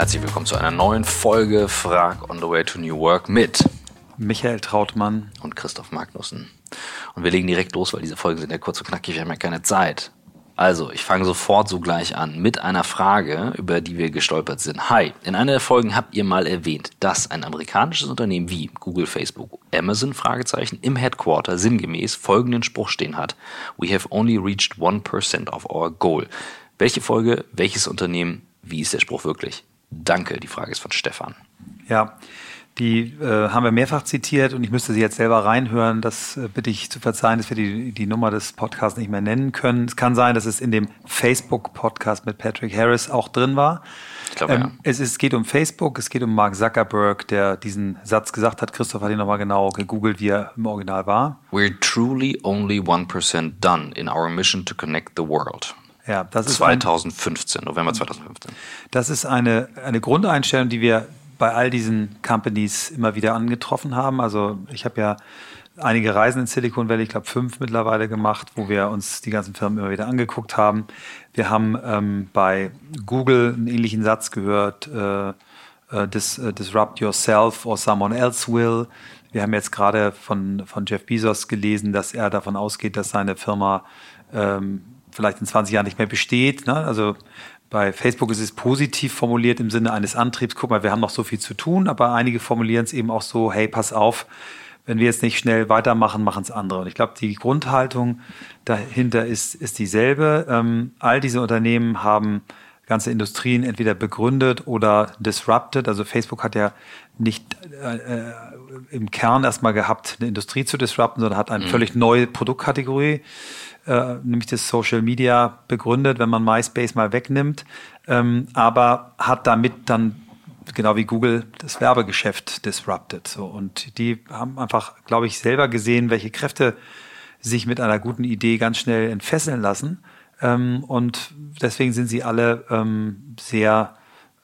Herzlich willkommen zu einer neuen Folge Frag on the Way to New Work mit Michael Trautmann und Christoph Magnussen. Und wir legen direkt los, weil diese Folgen sind ja kurz und knackig, wir haben ja keine Zeit. Also, ich fange sofort so gleich an mit einer Frage, über die wir gestolpert sind. Hi, in einer der Folgen habt ihr mal erwähnt, dass ein amerikanisches Unternehmen wie Google, Facebook, Amazon Fragezeichen im Headquarter sinngemäß folgenden Spruch stehen hat: We have only reached 1% of our goal. Welche Folge, welches Unternehmen, wie ist der Spruch wirklich? Danke, die Frage ist von Stefan. Ja, die äh, haben wir mehrfach zitiert und ich müsste sie jetzt selber reinhören. Das äh, bitte ich zu verzeihen, dass wir die, die Nummer des Podcasts nicht mehr nennen können. Es kann sein, dass es in dem Facebook-Podcast mit Patrick Harris auch drin war. Ich glaube, ähm, ja. es, ist, es geht um Facebook, es geht um Mark Zuckerberg, der diesen Satz gesagt hat. Christoph hat ihn nochmal genau gegoogelt, wie er im Original war. We're truly only 1% done in our mission to connect the world. Ja, das ist 2015, ein, November 2015. Das ist eine, eine Grundeinstellung, die wir bei all diesen Companies immer wieder angetroffen haben. Also ich habe ja einige Reisen in Silicon Valley, ich glaube fünf mittlerweile gemacht, wo wir uns die ganzen Firmen immer wieder angeguckt haben. Wir haben ähm, bei Google einen ähnlichen Satz gehört, äh, äh, dis, äh, disrupt yourself or someone else will. Wir haben jetzt gerade von, von Jeff Bezos gelesen, dass er davon ausgeht, dass seine Firma ähm, vielleicht in 20 Jahren nicht mehr besteht. Ne? Also bei Facebook ist es positiv formuliert im Sinne eines Antriebs. Guck mal, wir haben noch so viel zu tun, aber einige formulieren es eben auch so, hey, pass auf, wenn wir jetzt nicht schnell weitermachen, machen es andere. Und ich glaube, die Grundhaltung dahinter ist, ist dieselbe. Ähm, all diese Unternehmen haben ganze Industrien entweder begründet oder disrupted. Also Facebook hat ja nicht äh, äh im Kern erstmal gehabt, eine Industrie zu disrupten, sondern hat eine mhm. völlig neue Produktkategorie äh, nämlich das Social Media begründet, wenn man MySpace mal wegnimmt, ähm, aber hat damit dann genau wie Google das Werbegeschäft disrupted. So. Und die haben einfach, glaube ich, selber gesehen, welche Kräfte sich mit einer guten Idee ganz schnell entfesseln lassen. Ähm, und deswegen sind sie alle ähm, sehr,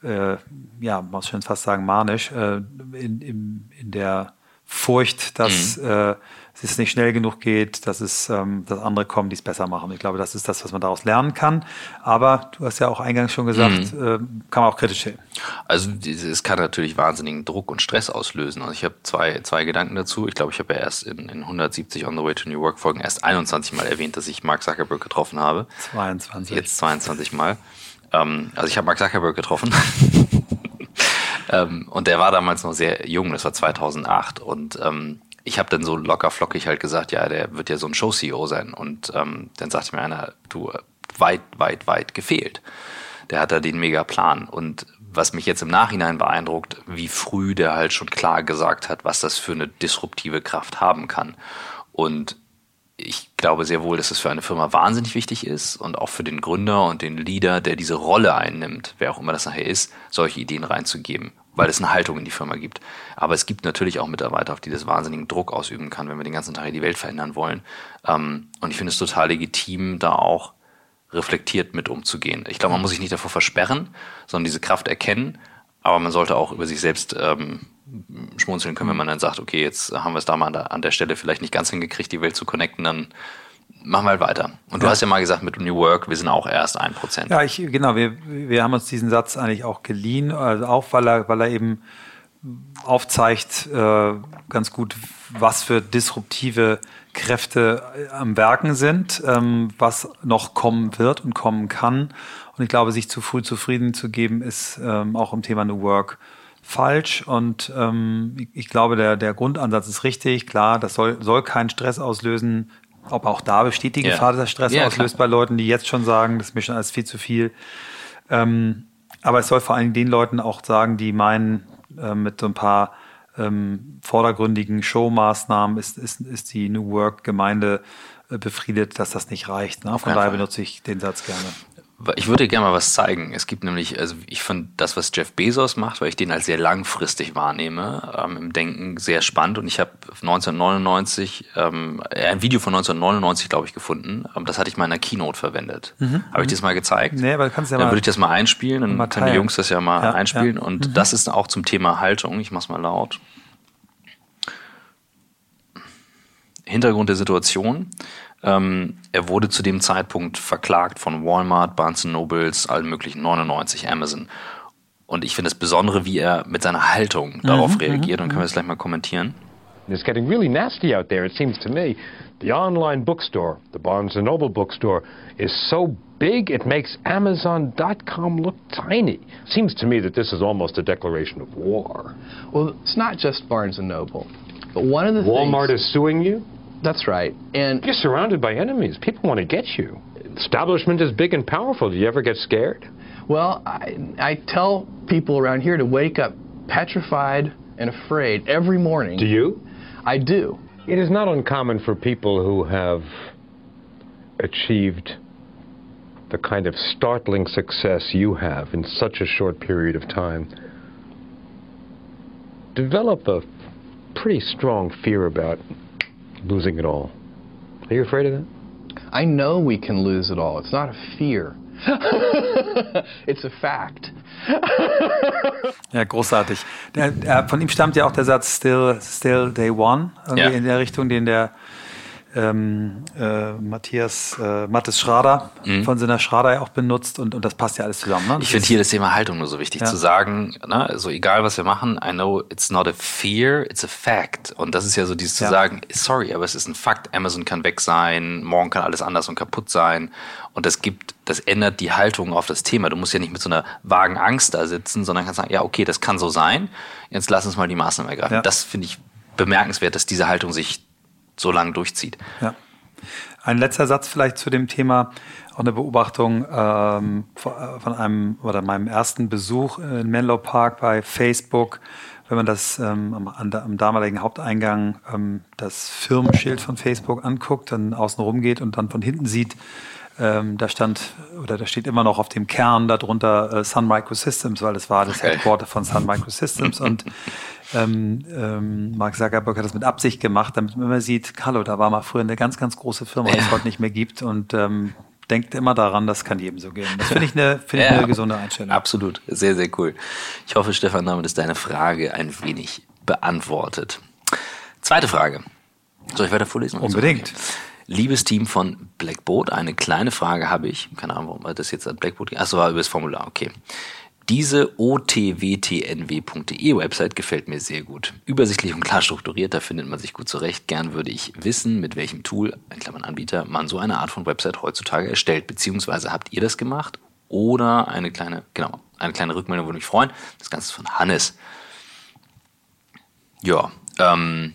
äh, ja, muss schon fast sagen, manisch äh, in, in, in der Furcht, dass mhm. äh, es nicht schnell genug geht, dass es, ähm, dass andere kommen, die es besser machen. Ich glaube, das ist das, was man daraus lernen kann. Aber du hast ja auch eingangs schon gesagt, mhm. äh, kann man auch kritisch sehen. Also es kann natürlich wahnsinnigen Druck und Stress auslösen. Also ich habe zwei, zwei Gedanken dazu. Ich glaube, ich habe ja erst in, in 170 On the Way to New Work Folgen erst 21 Mal erwähnt, dass ich Mark Zuckerberg getroffen habe. 22. Jetzt 22 Mal. Ähm, also ich habe Mark Zuckerberg getroffen. ähm, und der war damals noch sehr jung, das war 2008. Und ähm, ich habe dann so locker flockig halt gesagt, ja, der wird ja so ein Show-CEO sein. Und ähm, dann sagte mir einer, du, weit, weit, weit gefehlt. Der hat da den Mega-Plan. Und was mich jetzt im Nachhinein beeindruckt, wie früh der halt schon klar gesagt hat, was das für eine disruptive Kraft haben kann. Und ich glaube sehr wohl, dass es für eine Firma wahnsinnig wichtig ist und auch für den Gründer und den Leader, der diese Rolle einnimmt, wer auch immer das nachher ist, solche Ideen reinzugeben weil es eine Haltung in die Firma gibt. Aber es gibt natürlich auch Mitarbeiter, auf die das wahnsinnigen Druck ausüben kann, wenn wir den ganzen Tag die Welt verändern wollen. Ähm, und ich finde es total legitim, da auch reflektiert mit umzugehen. Ich glaube, man muss sich nicht davor versperren, sondern diese Kraft erkennen. Aber man sollte auch über sich selbst ähm, schmunzeln können, wenn man dann sagt, okay, jetzt haben wir es da mal an der, an der Stelle vielleicht nicht ganz hingekriegt, die Welt zu connecten, dann machen wir halt weiter. Und du ja. hast ja mal gesagt, mit New Work, wir sind auch erst ein Prozent. Ja, ich, genau, wir, wir haben uns diesen Satz eigentlich auch geliehen, also auch weil er, weil er eben aufzeigt äh, ganz gut, was für disruptive Kräfte am Werken sind, ähm, was noch kommen wird und kommen kann. Und ich glaube, sich zu früh zufrieden zu geben, ist ähm, auch im Thema New Work falsch. Und ähm, ich, ich, glaube, der, der Grundansatz ist richtig. Klar, das soll, soll keinen Stress auslösen, ob auch da besteht die Gefahr, dass Stress ja, auslöst klar. bei Leuten, die jetzt schon sagen, das ist mir schon alles viel zu viel. Ähm, aber es soll vor allen Dingen den Leuten auch sagen, die meinen, äh, mit so ein paar ähm, vordergründigen Showmaßnahmen ist, ist, ist die New Work-Gemeinde äh, befriedet, dass das nicht reicht. Ne? Von daher benutze ich den Satz gerne. Ich würde dir gerne mal was zeigen. Es gibt nämlich, also ich finde das, was Jeff Bezos macht, weil ich den als sehr langfristig wahrnehme, ähm, im Denken sehr spannend. Und ich habe 1999 ähm, ein Video von 1999, glaube ich, gefunden. Ähm, das hatte ich mal in einer Keynote verwendet. Mhm. Habe ich mhm. das mal gezeigt? Nee, aber kannst ja Dann würde ich das mal einspielen, dann mal können die Jungs das ja mal ja, einspielen. Ja. Und mhm. das ist auch zum Thema Haltung. Ich mach's mal laut. Hintergrund der Situation. Ähm, er wurde zu dem Zeitpunkt verklagt von Walmart, Barnes Nobles, allen möglichen 99, Amazon. Und ich finde das Besondere, wie er mit seiner Haltung darauf mhm, reagiert. Und können wir das gleich mal kommentieren. It's getting really nasty out there, it seems to me. The online bookstore, the Barnes Noble bookstore, is so big it makes Amazon.com look tiny. Seems to me that this is almost a declaration of war. Well, it's not just Barnes Noble, but one of the Walmart things, is suing you. That's right, and you're surrounded by enemies. People want to get you. Establishment is big and powerful. Do you ever get scared? Well, I, I tell people around here to wake up petrified and afraid every morning. Do you? I do. It is not uncommon for people who have achieved the kind of startling success you have in such a short period of time develop a pretty strong fear about losing it all. Are you afraid of that? I know we can lose it all. It's not a fear. It's a fact. ja, großartig. Der, der, von ihm stammt ja auch der Satz Still, still Day One, irgendwie ja. in der Richtung, den der ähm, äh, Matthias äh, Mattes Schrader mhm. von Sinner Schrader ja auch benutzt und, und das passt ja alles zusammen. Ne? Ich finde hier das Thema Haltung nur so wichtig ja. zu sagen, ne, so egal was wir machen, I know it's not a fear, it's a fact. Und das ist ja so dieses ja. zu sagen, sorry, aber es ist ein Fakt, Amazon kann weg sein, morgen kann alles anders und kaputt sein. Und das gibt, das ändert die Haltung auf das Thema. Du musst ja nicht mit so einer vagen Angst da sitzen, sondern kannst sagen, ja, okay, das kann so sein. Jetzt lass uns mal die Maßnahmen ergreifen. Ja. Das finde ich bemerkenswert, dass diese Haltung sich so lange durchzieht. Ja. Ein letzter Satz vielleicht zu dem Thema, auch eine Beobachtung ähm, von einem oder meinem ersten Besuch in Menlo Park bei Facebook. Wenn man das ähm, am, am, damaligen Haupteingang ähm, das Firmenschild von Facebook anguckt, dann außen rum geht und dann von hinten sieht, ähm, da stand oder da steht immer noch auf dem Kern darunter äh, Sun Microsystems, weil das war das okay. Headquarter von Sun Microsystems und ähm, ähm, Mark Zuckerberg hat das mit Absicht gemacht, damit man immer sieht, hallo, da war mal früher eine ganz, ganz große Firma, die es heute nicht mehr gibt und ähm, denkt immer daran, das kann jedem so gehen. Das finde ich eine, find ja, eine gesunde Einstellung. Absolut, sehr, sehr cool. Ich hoffe, Stefan, damit ist deine Frage ein wenig beantwortet. Zweite Frage. Soll ich weiter vorlesen? Unbedingt. Liebes Team von Blackboard, eine kleine Frage habe ich. Keine Ahnung, warum das jetzt an Blackboard Achso, war über das Formular, okay. Diese otwtnw.de Website gefällt mir sehr gut. Übersichtlich und klar strukturiert, da findet man sich gut zurecht. Gern würde ich wissen, mit welchem Tool, in Klammern Anbieter, man so eine Art von Website heutzutage erstellt. Beziehungsweise habt ihr das gemacht? Oder eine kleine, genau, eine kleine Rückmeldung würde mich freuen. Das Ganze ist von Hannes. Ja, ähm,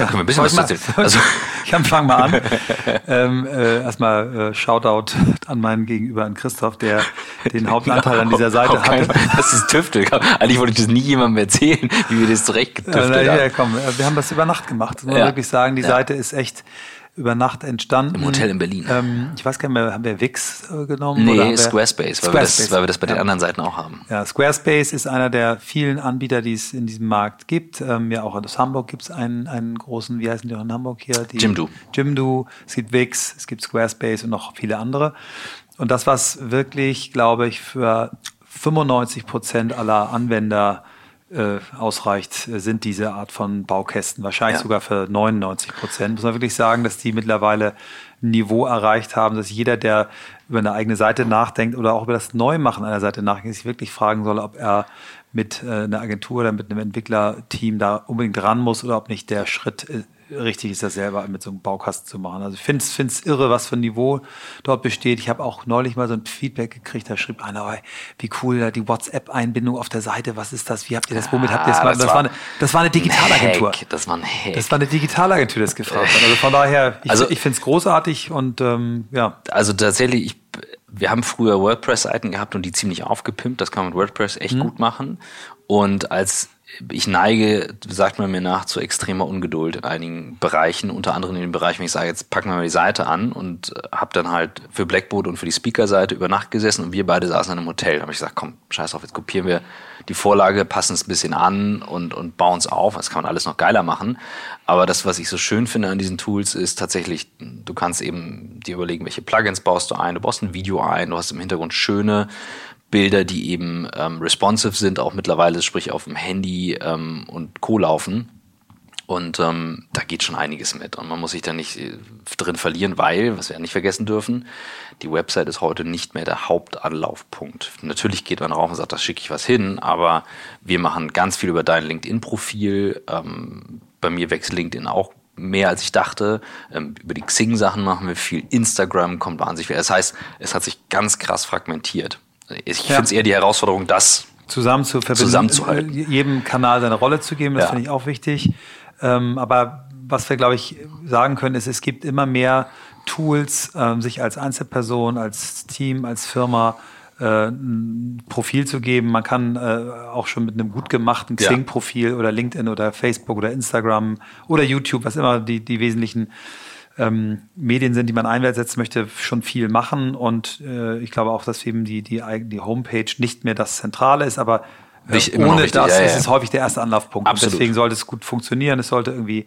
da können wir ein bisschen was erzählen. Also, ich fange mal an. ähm, äh, erstmal äh, Shoutout an meinen Gegenüber, an Christoph, der den Hauptanteil ja, an dieser Seite hatte. Das ist Tüftel. Eigentlich wollte ich das nie jemandem erzählen, wie wir das zurecht getüftelt äh, ja, komm, wir haben das über Nacht gemacht. Das muss man ja. wirklich sagen. Die ja. Seite ist echt über Nacht entstanden. Im Hotel in Berlin. Ähm, ich weiß gar nicht mehr, haben wir Wix äh, genommen? Nee, oder Squarespace, weil, Squarespace. Wir das, weil wir das bei ja. den anderen Seiten auch haben. Ja, Squarespace ist einer der vielen Anbieter, die es in diesem Markt gibt. Ähm, ja, auch aus Hamburg gibt es einen, einen großen, wie heißen die auch in Hamburg hier? Die, Jimdo. Jimdo, es gibt Wix, es gibt Squarespace und noch viele andere. Und das, was wirklich, glaube ich, für 95 Prozent aller Anwender äh, ausreicht, äh, sind diese Art von Baukästen. Wahrscheinlich ja. sogar für 99 Prozent. Muss man wirklich sagen, dass die mittlerweile ein Niveau erreicht haben, dass jeder, der über eine eigene Seite nachdenkt oder auch über das Neumachen einer Seite nachdenkt, sich wirklich fragen soll, ob er mit äh, einer Agentur oder mit einem Entwicklerteam da unbedingt ran muss oder ob nicht der Schritt äh, richtig ist, das selber mit so einem Baukasten zu machen. Also ich finde es irre, was für ein Niveau dort besteht. Ich habe auch neulich mal so ein Feedback gekriegt, da schrieb einer, wie cool die WhatsApp-Einbindung auf der Seite, was ist das, wie habt ihr das, womit habt ihr das, ah, das, das, war eine, das war eine Digitalagentur. Das war ein Hack. Das war eine Digitalagentur, das gefragt hat. Also von daher, ich, also, ich finde es großartig und ähm, ja. Also tatsächlich, ich wir haben früher WordPress-Seiten gehabt und die ziemlich aufgepimpt. Das kann man mit WordPress echt mhm. gut machen. Und als ich neige, sagt man mir nach, zu extremer Ungeduld in einigen Bereichen, unter anderem in dem Bereich, wenn ich sage, jetzt packen wir mal die Seite an und äh, habe dann halt für Blackboard und für die Speaker-Seite über Nacht gesessen und wir beide saßen in einem Hotel. Da habe ich gesagt, komm, scheiß auf, jetzt kopieren wir die Vorlage, passen es ein bisschen an und, und bauen es auf. Das kann man alles noch geiler machen. Aber das, was ich so schön finde an diesen Tools, ist tatsächlich, du kannst eben dir überlegen, welche Plugins baust du ein, du baust ein Video ein, du hast im Hintergrund schöne Bilder, die eben ähm, responsive sind, auch mittlerweile, sprich auf dem Handy ähm, und Co. laufen. Und ähm, da geht schon einiges mit. Und man muss sich da nicht äh, drin verlieren, weil, was wir ja nicht vergessen dürfen, die Website ist heute nicht mehr der Hauptanlaufpunkt. Natürlich geht man rauf und sagt, da schicke ich was hin, aber wir machen ganz viel über dein LinkedIn-Profil. Ähm, bei mir wächst LinkedIn auch mehr als ich dachte. Ähm, über die Xing-Sachen machen wir viel. Instagram kommt wahnsinnig viel. Das heißt, es hat sich ganz krass fragmentiert. Ich ja. finde es eher die Herausforderung, das zusammen zu verbinden, zusammenzuhalten. jedem Kanal seine Rolle zu geben. Das ja. finde ich auch wichtig. Ähm, aber was wir, glaube ich, sagen können, ist, es gibt immer mehr Tools, ähm, sich als Einzelperson, als Team, als Firma äh, ein Profil zu geben. Man kann äh, auch schon mit einem gut gemachten Xing-Profil ja. oder LinkedIn oder Facebook oder Instagram oder YouTube, was immer die, die wesentlichen ähm, Medien sind, die man einsetzen möchte, schon viel machen. Und äh, ich glaube auch, dass eben die, die, die Homepage nicht mehr das Zentrale ist, aber nicht ohne das ja, ja. ist es häufig der erste Anlaufpunkt. Absolut. deswegen sollte es gut funktionieren. Es sollte irgendwie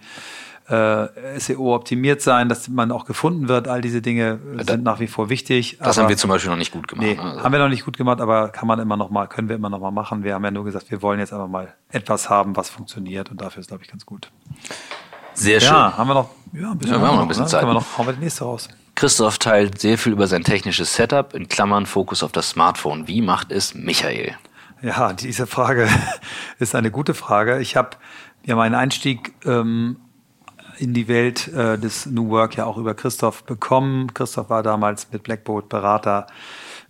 äh, SEO optimiert sein, dass man auch gefunden wird. All diese Dinge ja, sind nach wie vor wichtig. Das aber, haben wir zum Beispiel noch nicht gut gemacht. Nee, also. haben wir noch nicht gut gemacht, aber kann man immer noch mal, können wir immer noch mal machen. Wir haben ja nur gesagt, wir wollen jetzt einfach mal etwas haben, was funktioniert und dafür ist, glaube ich, ganz gut. Sehr schön. Ja, haben wir noch, ja, ein bisschen, ja, wir haben noch ein bisschen ne? Zeit. Können wir noch, hauen wir die nächste raus. Christoph teilt sehr viel über sein technisches Setup, in Klammern Fokus auf das Smartphone. Wie macht es Michael? Ja, diese Frage ist eine gute Frage. Ich habe ja meinen Einstieg ähm, in die Welt äh, des New Work ja auch über Christoph bekommen. Christoph war damals mit Blackboard Berater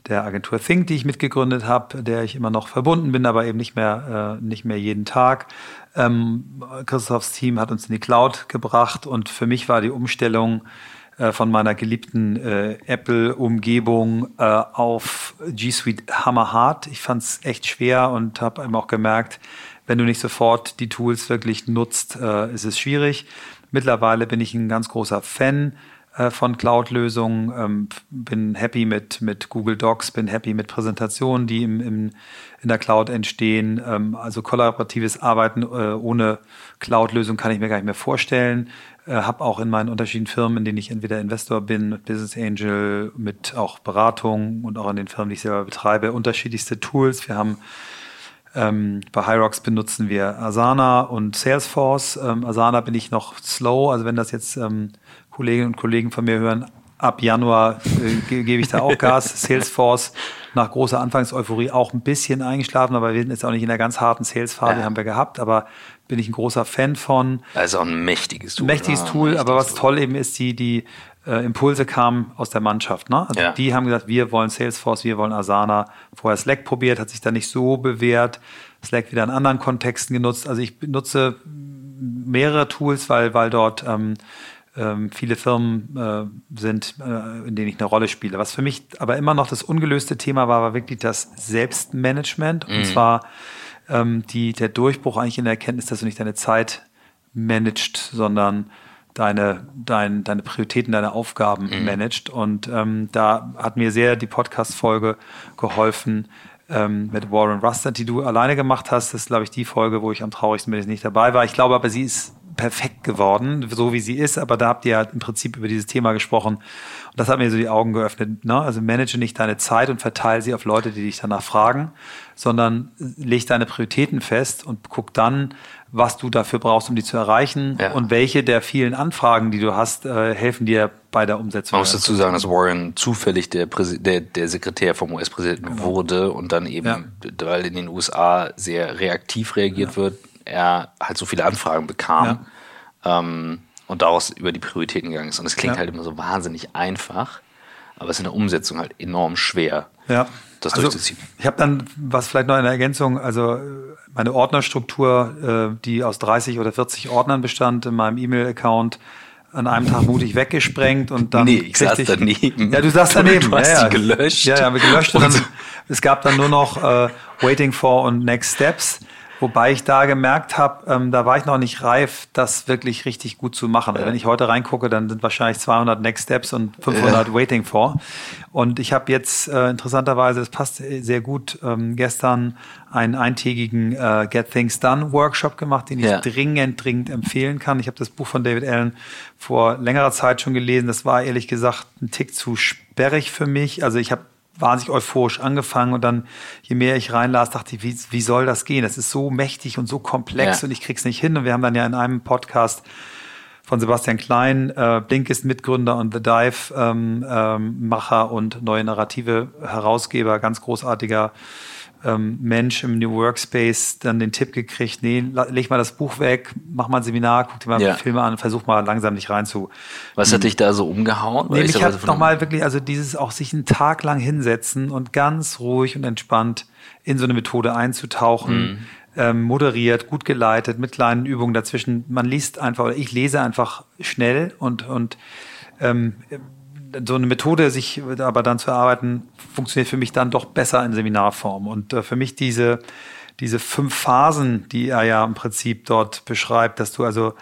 der Agentur Think, die ich mitgegründet habe, der ich immer noch verbunden bin, aber eben nicht mehr, äh, nicht mehr jeden Tag. Ähm, Christophs Team hat uns in die Cloud gebracht und für mich war die Umstellung äh, von meiner geliebten äh, Apple-Umgebung äh, auf G Suite hammerhart. Ich fand es echt schwer und habe eben auch gemerkt, wenn du nicht sofort die Tools wirklich nutzt, äh, ist es schwierig. Mittlerweile bin ich ein ganz großer Fan von Cloud-Lösungen, ähm, bin happy mit, mit Google Docs, bin happy mit Präsentationen, die im, im, in der Cloud entstehen. Ähm, also kollaboratives Arbeiten äh, ohne Cloud-Lösung kann ich mir gar nicht mehr vorstellen äh, habe auch in meinen unterschiedlichen Firmen, in denen ich entweder Investor bin, Business Angel, mit auch Beratung und auch in den Firmen, die ich selber betreibe, unterschiedlichste Tools. Wir haben ähm, bei Hyrox benutzen wir Asana und Salesforce. Ähm, Asana bin ich noch slow, also wenn das jetzt ähm, Kolleginnen und Kollegen von mir hören, ab Januar äh, ge gebe ich da auch Gas. Salesforce nach großer Anfangseuphorie auch ein bisschen eingeschlafen, aber wir sind jetzt auch nicht in der ganz harten Sales-Phase, ja. haben wir gehabt, aber bin ich ein großer Fan von. Also auch ein mächtiges Tool. Mächtiges ja, Tool, mächtiges aber was toll eben ist, die, die äh, Impulse kamen aus der Mannschaft. Ne? Also ja. die haben gesagt, wir wollen Salesforce, wir wollen Asana. Vorher Slack probiert, hat sich da nicht so bewährt. Slack wieder in anderen Kontexten genutzt. Also ich benutze mehrere Tools, weil, weil dort ähm, ähm, viele Firmen äh, sind, äh, in denen ich eine Rolle spiele. Was für mich aber immer noch das ungelöste Thema war, war wirklich das Selbstmanagement. Mhm. Und zwar ähm, die, der Durchbruch eigentlich in der Erkenntnis, dass du nicht deine Zeit managst, sondern deine, dein, deine Prioritäten, deine Aufgaben mhm. managst. Und ähm, da hat mir sehr die Podcast-Folge geholfen ähm, mit Warren Rustad, die du alleine gemacht hast. Das ist, glaube ich, die Folge, wo ich am traurigsten bin, dass ich nicht dabei war. Ich glaube aber, sie ist perfekt geworden, so wie sie ist, aber da habt ihr ja im Prinzip über dieses Thema gesprochen. Und das hat mir so die Augen geöffnet. Ne? Also manage nicht deine Zeit und verteile sie auf Leute, die dich danach fragen, sondern leg deine Prioritäten fest und guck dann, was du dafür brauchst, um die zu erreichen ja. und welche der vielen Anfragen, die du hast, äh, helfen dir bei der Umsetzung. Man muss dazu sagen, dass Warren zufällig der, Präsi der, der Sekretär vom US-Präsidenten genau. wurde und dann eben, ja. weil in den USA sehr reaktiv reagiert ja. wird, er halt so viele Anfragen bekam ähm, und daraus über die Prioritäten gegangen ist. Und es klingt halt immer so wahnsinnig einfach, aber es ist in der Umsetzung halt enorm schwer, ja. das also, durchzuziehen. Ich habe dann, was vielleicht noch in der Ergänzung, also meine Ordnerstruktur, äh, die aus 30 oder 40 Ordnern bestand in meinem E-Mail-Account, an einem Tag mutig weggesprengt und dann. Nee, ich saß ich, daneben. Ja, du saß daneben. Du hast ja, ja. gelöscht. Ja, ja, wir gelöscht. Und dann, es gab dann nur noch äh, Waiting for und Next Steps. Wobei ich da gemerkt habe, ähm, da war ich noch nicht reif, das wirklich richtig gut zu machen. Ja. Wenn ich heute reingucke, dann sind wahrscheinlich 200 Next Steps und 500 ja. Waiting for. Und ich habe jetzt äh, interessanterweise, das passt sehr gut, ähm, gestern einen eintägigen äh, Get Things Done Workshop gemacht, den ich ja. dringend, dringend empfehlen kann. Ich habe das Buch von David Allen vor längerer Zeit schon gelesen. Das war ehrlich gesagt ein Tick zu sperrig für mich. Also ich habe wahnsinnig euphorisch angefangen und dann, je mehr ich reinlas, dachte ich, wie, wie soll das gehen? Das ist so mächtig und so komplex Ja. und ich krieg's nicht hin. Und wir haben dann ja in einem Podcast von Sebastian Klein, äh, Blinkist Mitgründer und The Dive ähm, ähm, Macher und neue Narrative Herausgeber, ganz großartiger ähm, Mensch im New Workspace, dann den Tipp gekriegt, nee, leg mal das Buch weg, mach mal ein Seminar, guck dir mal Ja. Filme an, versuch mal langsam dich rein zu. Was hat dich da so umgehauen? Nee, ich mich hat von- nochmal wirklich, also dieses auch sich einen Tag lang hinsetzen und ganz ruhig und entspannt in so eine Methode einzutauchen, ähm, moderiert, gut geleitet, mit kleinen Übungen dazwischen. Man liest einfach, oder ich lese einfach schnell und, und ähm, so eine Methode, sich aber dann zu erarbeiten, funktioniert für mich dann doch besser in Seminarform. Und äh, für mich diese, diese fünf Phasen, die er ja im Prinzip dort beschreibt, dass du also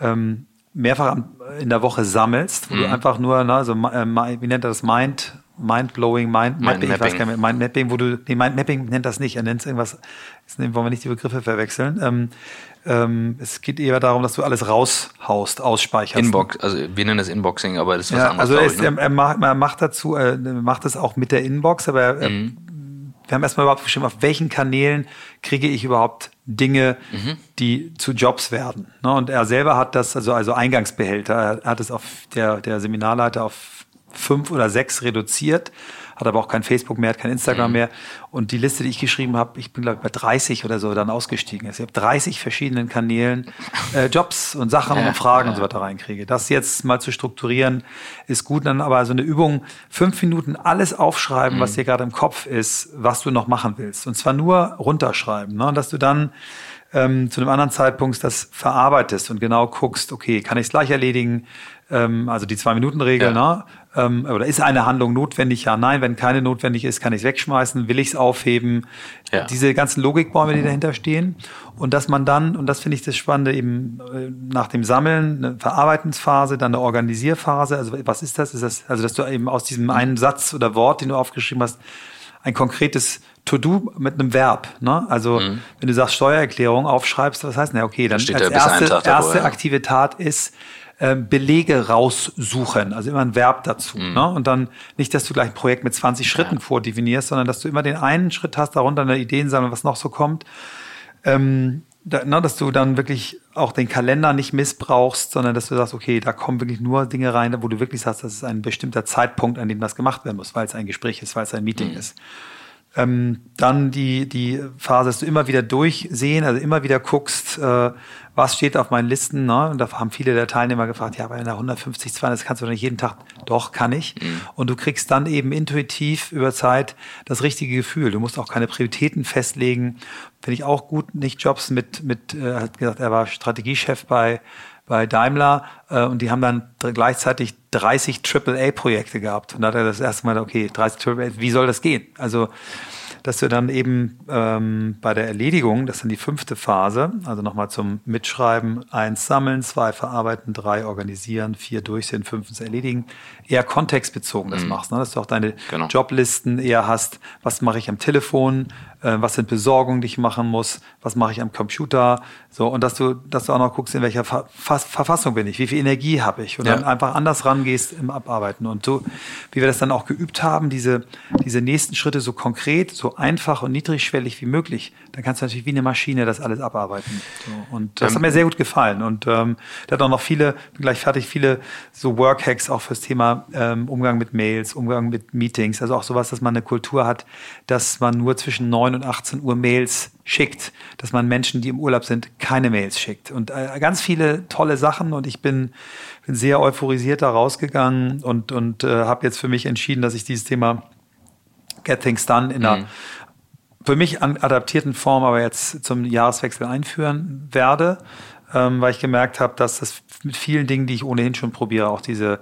ähm, mehrfach in der Woche sammelst, wo du einfach nur, ne, so, äh, mi- wie nennt er das, Mind, Mind-blowing, Mind, Mapping, ich weiß gar nicht, mehr, Mind-Mapping, wo du, nee, Mind-Mapping nennt das nicht, er nennt es irgendwas, jetzt wollen wir nicht die Begriffe verwechseln. Ähm, ähm, es geht eher darum, dass du alles raushaust, ausspeicherst. Inbox, also wir nennen das Inboxing, aber das ist was Ja, anderes. also er, ist, ich, ne? er, er, macht, er macht dazu, er macht es auch mit der Inbox, aber er, Mhm. wir haben erstmal überhaupt bestimmt, auf welchen Kanälen kriege ich überhaupt Dinge, Mhm. die zu Jobs werden. Ne? Und er selber hat das, also, also Eingangsbehälter, er hat es auf der, der Seminarleiter auf fünf oder sechs reduziert, hat aber auch kein Facebook mehr, hat kein Instagram Mhm. mehr. Und die Liste, die ich geschrieben habe, ich bin glaube ich bei 30 oder so dann ausgestiegen. Also ich habe 30 verschiedenen Kanälen äh, Jobs und Sachen Ja, und Fragen ja. und so weiter reinkriege. Das jetzt mal zu strukturieren ist gut, dann aber so eine Übung, fünf Minuten alles aufschreiben, Mhm. was dir gerade im Kopf ist, was du noch machen willst. Und zwar nur runterschreiben, ne? Und dass du dann ähm, zu einem anderen Zeitpunkt das verarbeitest und genau guckst, okay, kann ich es gleich erledigen? Ähm, also die Zwei-Minuten-Regel, Ja. ne? Ähm, oder ist eine Handlung notwendig? Ja, nein. Wenn keine notwendig ist, kann ich es wegschmeißen. Will ich es aufheben? Ja. Diese ganzen Logikbäume, die dahinter stehen. Und dass man dann, und das finde ich das Spannende, eben äh, nach dem Sammeln eine Verarbeitungsphase, dann eine Organisierphase. Also was ist das? Ist das, also dass du eben aus diesem einen Satz oder Wort, den du aufgeschrieben hast, ein konkretes To-Do mit einem Verb. Ne? Also wenn du sagst Steuererklärung aufschreibst, was heißt denn? Ja, okay, dann Mhm. steht als ja erste, davor, erste ja. aktive Tat ist ähm, Belege raussuchen, also immer ein Verb dazu. Mhm. Ne? Und dann nicht, dass du gleich ein Projekt mit 20 Schritten vordefinierst, sondern dass du immer den einen Schritt hast, darunter eine Ideensammlung, was noch so kommt. Ähm, da, ne, dass du dann wirklich auch den Kalender nicht missbrauchst, sondern dass du sagst, okay, da kommen wirklich nur Dinge rein, wo du wirklich sagst, das ist ein bestimmter Zeitpunkt, an dem das gemacht werden muss, weil es ein Gespräch ist, weil es ein Meeting ist. Ähm, dann die, die Phase, dass du immer wieder durchsehen, also immer wieder guckst, äh, was steht auf meinen Listen. Ne? Und da haben viele der Teilnehmer gefragt, ja, bei einer 150, 200, das kannst du doch nicht jeden Tag. Doch, kann ich. Und du kriegst dann eben intuitiv über Zeit das richtige Gefühl. Du musst auch keine Prioritäten festlegen. Finde ich auch gut, nicht Jobs mit, mit äh, er hat gesagt, er war Strategiechef bei bei Daimler äh, und die haben dann gleichzeitig 30 AAA-Projekte gehabt. Und da hat er das erste Mal, okay, 30 AAA, wie soll das gehen? Also, dass du dann eben ähm, bei der Erledigung, das ist dann die fünfte Phase, also nochmal zum Mitschreiben, eins sammeln, zwei verarbeiten, drei organisieren, vier durchsehen, fünftens erledigen, eher kontextbezogen das machst, ne? dass du auch deine Genau. Joblisten eher hast, was mache ich am Telefon, äh, was sind Besorgungen, die ich machen muss, was mache ich am Computer, so und dass du, dass du auch noch guckst, in welcher Ver Fass Verfassung bin ich, wie viel Energie habe ich und Ja. dann einfach anders rangehst im Abarbeiten und so, wie wir das dann auch geübt haben, diese diese nächsten Schritte so konkret, so einfach und niedrigschwellig wie möglich, dann kannst du natürlich wie eine Maschine das alles abarbeiten. So, und das Ähm, hat mir sehr gut gefallen und ähm, der hat auch noch viele, bin gleich fertig, viele so Workhacks auch fürs Thema ähm, Umgang mit Mails, Umgang mit Meetings, also auch sowas, dass man eine Kultur hat, dass man nur zwischen 9 und 18 Uhr Mails schickt, dass man Menschen, die im Urlaub sind, keine Mails schickt und äh, ganz viele tolle Sachen und ich bin, bin sehr euphorisiert da rausgegangen und, und äh, habe jetzt für mich entschieden, dass ich dieses Thema Get Things Done in einer für mich adaptierten Form aber jetzt zum Jahreswechsel einführen werde, ähm, weil ich gemerkt habe, dass das mit vielen Dingen, die ich ohnehin schon probiere, auch diese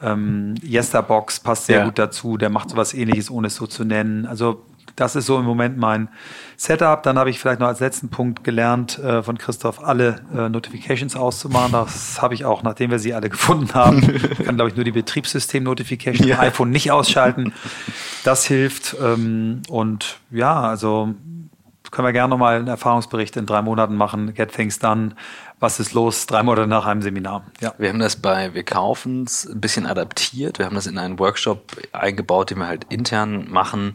ähm, Yesterbox passt sehr Ja. gut dazu, der macht sowas ähnliches, ohne es so zu nennen. Also das ist so im Moment mein Setup. Dann habe ich vielleicht noch als letzten Punkt gelernt äh, von Christoph, alle äh, Notifications auszumachen. Das habe ich auch, nachdem wir sie alle gefunden haben. Ich kann, glaube ich, nur die Betriebssystem-Notification im iPhone nicht ausschalten. Das hilft. Ähm, und ja, also können wir gerne nochmal einen Erfahrungsbericht in drei Monaten machen. Get Things Done was ist los, drei Monate nach einem Seminar. Ja. Wir haben das bei Wir kaufen es ein bisschen adaptiert. Wir haben das in einen Workshop eingebaut, den wir halt intern machen.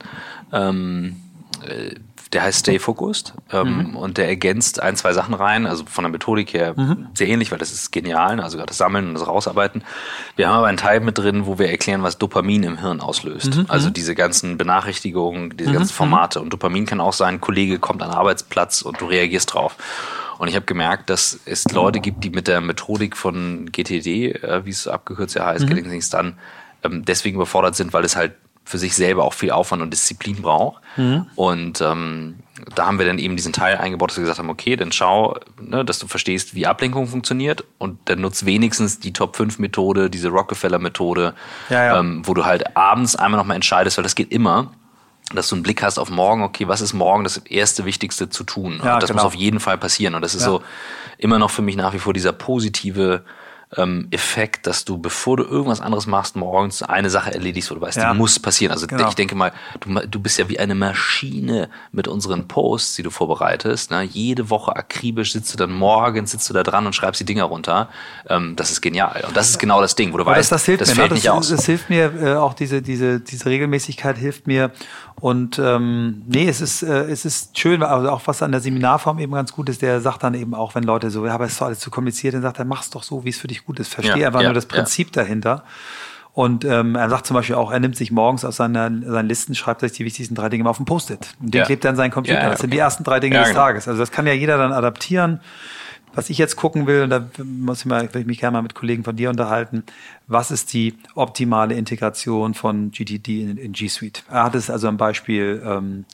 Ähm, äh, der heißt Stay Focused ähm, mhm. und der ergänzt ein, zwei Sachen rein, also von der Methodik her mhm. sehr ähnlich, weil das ist genial, ne? also gerade das Sammeln und das Rausarbeiten. Wir haben aber einen Teil mit drin, wo wir erklären, was Dopamin im Hirn auslöst. Mhm. Also mhm. diese ganzen Benachrichtigungen, diese ganzen mhm. Formate. Und Dopamin kann auch sein, ein Kollege kommt an den Arbeitsplatz und du reagierst drauf. Und ich habe gemerkt, dass es Leute gibt, die mit der Methodik von GTD, äh, wie es abgekürzt ja heißt, mhm. Getting Things Done, ähm, deswegen überfordert sind, weil es halt für sich selber auch viel Aufwand und Disziplin braucht. Mhm. Und ähm, da haben wir dann eben diesen Teil eingebaut, dass wir gesagt haben, okay, dann schau, ne, dass du verstehst, wie Ablenkung funktioniert und dann nutzt wenigstens die Top-5-Methode, diese Rockefeller-Methode, ja, ja. ähm, wo du halt abends einmal nochmal entscheidest, weil das geht immer, dass du einen Blick hast auf morgen, okay, was ist morgen das erste Wichtigste zu tun? Ja, und das genau. muss auf jeden Fall passieren. Und das ist so immer noch für mich nach wie vor dieser positive ähm, Effekt, dass du, bevor du irgendwas anderes machst, morgens eine Sache erledigst, wo du weißt, ja. die muss passieren. Also genau. ich denke mal, du, du bist ja wie eine Maschine mit unseren Posts, die du vorbereitest. Ne? Jede Woche akribisch sitzt du dann morgens, sitzt du da dran und schreibst die Dinger runter. Ähm, das ist genial. Und das ist genau das Ding, wo du Aber weißt, das, das, hilft das mir, fällt ne? das, nicht aus. Das hilft mir, äh, auch diese, diese, diese Regelmäßigkeit hilft mir. Und ähm, nee, es ist, äh, es ist schön, also auch was an der Seminarform eben ganz gut ist, der sagt dann eben auch, wenn Leute so, ja, aber es ist doch alles zu kompliziert, dann sagt er, mach's doch so, wie es für dich richtig gut ist. Verstehe ja, einfach ja, nur das Prinzip ja. dahinter. Und ähm, er sagt zum Beispiel auch, er nimmt sich morgens aus seiner, seinen Listen, schreibt sich die wichtigsten drei Dinge mal auf den Post-it. Und den klebt er an seinen Computer. das sind die ersten drei Dinge des genau. Tages. Also das kann ja jeder dann adaptieren. Was ich jetzt gucken will, und da muss ich, mal, will ich mich gerne mal mit Kollegen von dir unterhalten, was ist die optimale Integration von GTD in, in G Suite? Er hat es also am Beispiel ähm,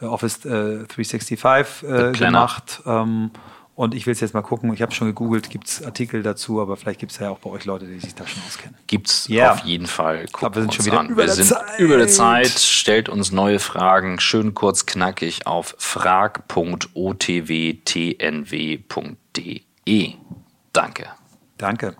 Office äh, 365 äh, gemacht. Ähm, und ich will es jetzt mal gucken. Ich habe schon gegoogelt, gibt es Artikel dazu, aber vielleicht gibt es ja auch bei euch Leute, die sich da schon auskennen. Gibt es yeah. auf jeden Fall. ich glaube, wir sind schon wieder an. über wir der sind Zeit. über der Zeit. Stellt uns neue Fragen, schön kurz knackig auf frag.otwtnw.de. Danke. Danke.